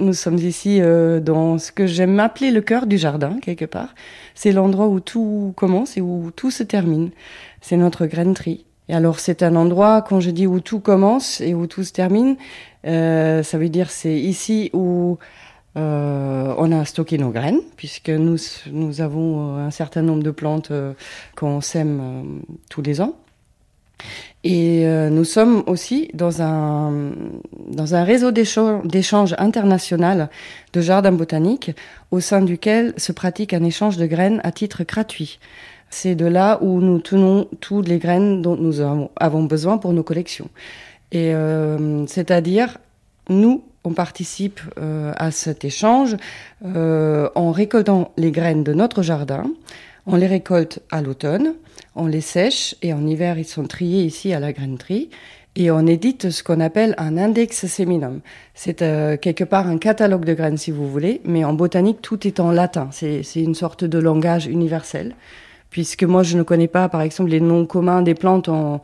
Nous sommes ici euh, dans ce que j'aime appeler le cœur du jardin, quelque part. C'est l'endroit où tout commence et où tout se termine. C'est notre grainerie. Et alors c'est un endroit, quand je dis où tout commence et où tout se termine, euh, ça veut dire c'est ici où euh, on a stocké nos graines, puisque nous, nous avons un certain nombre de plantes qu'on sème tous les ans. Et euh, nous sommes aussi dans un, dans un réseau d'échanges international de jardins botaniques au sein duquel se pratique un échange de graines à titre gratuit. C'est de là où nous tenons toutes les graines dont nous avons besoin pour nos collections. Et euh, c'est-à-dire, nous, on participe euh, à cet échange en récoltant les graines de notre jardin. On les récolte à l'automne on les sèche et en hiver ils sont triés ici à la grainerie et on édite ce qu'on appelle un index séminum. C'est euh, quelque part un catalogue de graines si vous voulez, mais en botanique tout est en latin. C'est une sorte de langage universel, puisque moi je ne connais pas par exemple les noms communs des plantes en,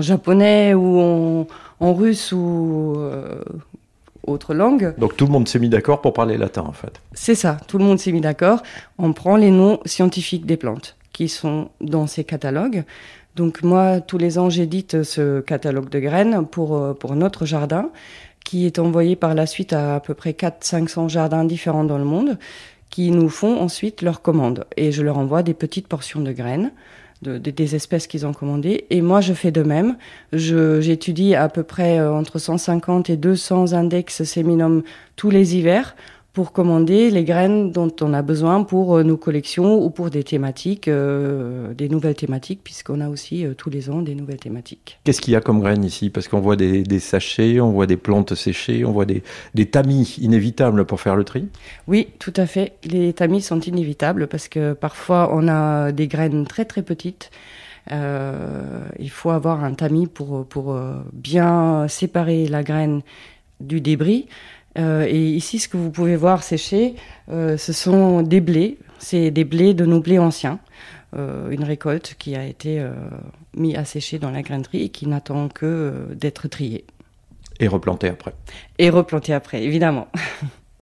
japonais ou en, russe ou euh, autre langue. Donc tout le monde s'est mis d'accord pour parler latin en fait. C'est ça, tout le monde s'est mis d'accord. On prend les noms scientifiques des plantes qui sont dans ces catalogues. Donc moi, tous les ans, j'édite ce catalogue de graines pour, euh, pour notre jardin, qui est envoyé par la suite à à peu près 400-500 jardins différents dans le monde, qui nous font ensuite leurs commandes. Et je leur envoie des petites portions de graines. De, des espèces qu'ils ont commandées. Et moi, je fais de même. J'étudie à peu près euh, entre 150 et 200 index séminum tous les hivers pour commander les graines dont on a besoin pour euh, nos collections ou pour des thématiques, euh, des nouvelles thématiques, puisqu'on a aussi euh, tous les ans des nouvelles thématiques. Qu'est-ce qu'il y a comme graines ici? Parce qu'on voit des, sachets, on voit des plantes séchées, on voit des, tamis inévitables pour faire le tri? Oui, tout à fait. Les tamis sont inévitables parce que parfois on a des graines très très petites. il faut avoir un tamis pour, pour bien séparer la graine du débris. Euh, et ici, ce que vous pouvez voir sécher, euh, ce sont des blés. C'est des blés de nos blés anciens. Euh, une récolte qui a été mise à sécher dans la grainerie et qui n'attend que d'être triée. Et replantée après. Et replantée après, évidemment.